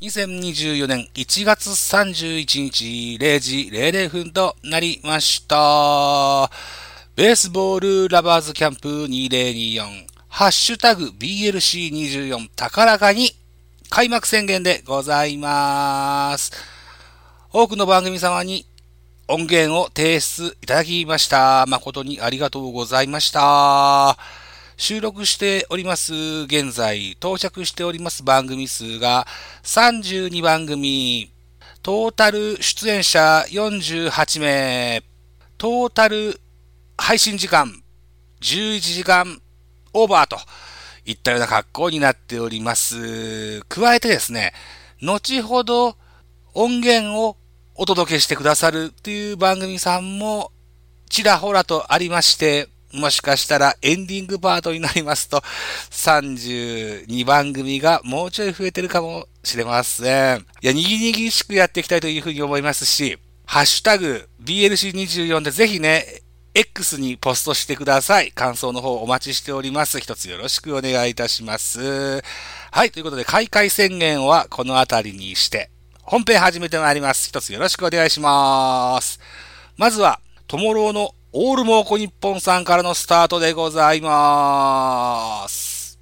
2024年1月31日0時00分となりました。ベースボールラバーズキャンプ2024ハッシュタグ BLC24 高らかに開幕宣言でございます。多くの番組様に音源を提出いただきました。誠にありがとうございました。収録しております現在到着しております番組数が32番組、トータル出演者48名、トータル配信時間11時間オーバーといったような格好になっております。加えてですね、後ほど音源をお届けしてくださるっていう番組さんもちらほらとありまして、もしかしたらエンディングパートになりますと、32番組がもうちょい増えてるかもしれません。いや、にぎにぎしくやっていきたいというふうに思いますし、ハッシュタグ BLC24 でぜひね、X にポストしてください。感想の方お待ちしております。一つよろしくお願いいたします。はい、ということで開会宣言はこの辺りにして、本編始めてまいります。一つよろしくお願いします。まずは、トモローのオールモーコ日本さんからのスタートでございます。